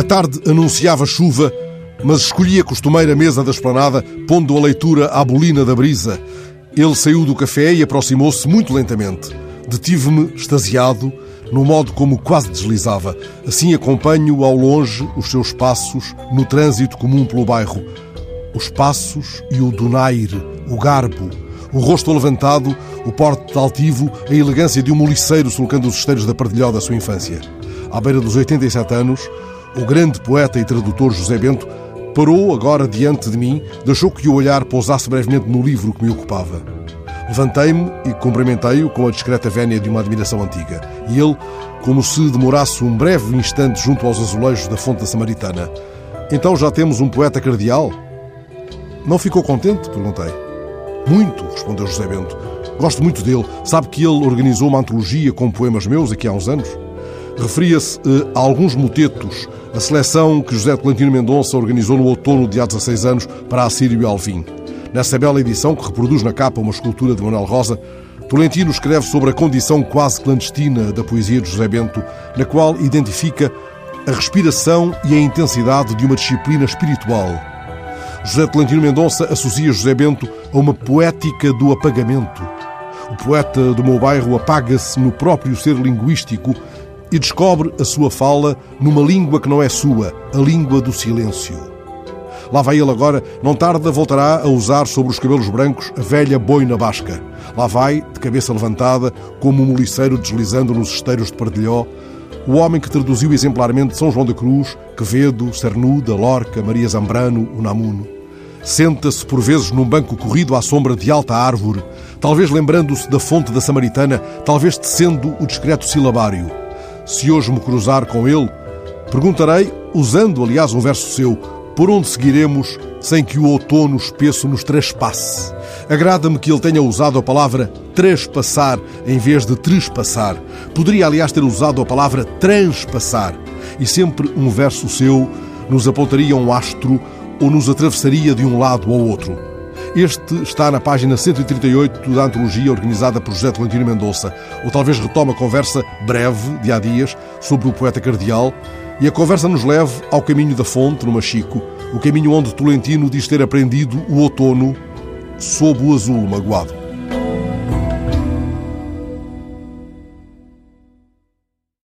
tarde anunciava chuva, mas escolhi a costumeira mesa da esplanada, pondo a leitura à bolina da brisa. Ele saiu do café e aproximou-se muito lentamente. Detive-me, extasiado, no modo como quase deslizava. Assim acompanho ao longe os seus passos no trânsito comum pelo bairro. Os passos e o donaire, o garbo, o rosto levantado, o porte altivo, a elegância de um moliceiro sulcando os esteiros da Pardilhó da sua infância. À beira dos 87 anos, o grande poeta e tradutor José Bento parou agora diante de mim, deixou que o olhar pousasse brevemente no livro que me ocupava. Levantei-me e cumprimentei-o com a discreta vénia de uma admiração antiga. E ele, como se demorasse um breve instante junto aos azulejos da fonte da Samaritana. Então já temos um poeta cardeal? Não ficou contente? Perguntei. Muito, respondeu José Bento. Gosto muito dele. Sabe que ele organizou uma antologia com poemas meus aqui há uns anos? Referia-se eh, a alguns motetos, a seleção que José Tolentino Mendonça organizou no outono de há 16 anos para a Sírio e Alvim. Nessa bela edição, que reproduz na capa uma escultura de Manuel Rosa, Tolentino escreve sobre a condição quase clandestina da poesia de José Bento, na qual identifica a respiração e a intensidade de uma disciplina espiritual. José Tolentino Mendonça associa José Bento a uma poética do apagamento. O poeta do meu bairro apaga-se no próprio ser linguístico e descobre a sua fala numa língua que não é sua, a língua do silêncio. Lá vai ele agora, não tarda voltará a usar sobre os cabelos brancos a velha boina basca. Lá vai, de cabeça levantada, como um moliceiro deslizando nos esteiros de Pardilhó, o homem que traduziu exemplarmente São João da Cruz, Quevedo, Cernuda, Lorca, Maria Zambrano, Unamuno. Senta-se por vezes num banco corrido à sombra de alta árvore, talvez lembrando-se da fonte da Samaritana, talvez tecendo o discreto silabário. Se hoje me cruzar com ele, perguntarei, usando aliás um verso seu, por onde seguiremos sem que o outono espesso nos traspasse? Agrada-me que ele tenha usado a palavra traspassar em vez de trespassar. Poderia, aliás, ter usado a palavra transpassar. E sempre um verso seu nos apontaria um astro ou nos atravessaria de um lado ao outro. Este está na página 138 da antologia organizada por José Tolentino Mendonça, ou talvez retoma a conversa breve, de há dias, sobre o poeta cardeal, e a conversa nos leve ao caminho da fonte, no Machico, o caminho onde Tolentino diz ter aprendido o outono sob o azul magoado.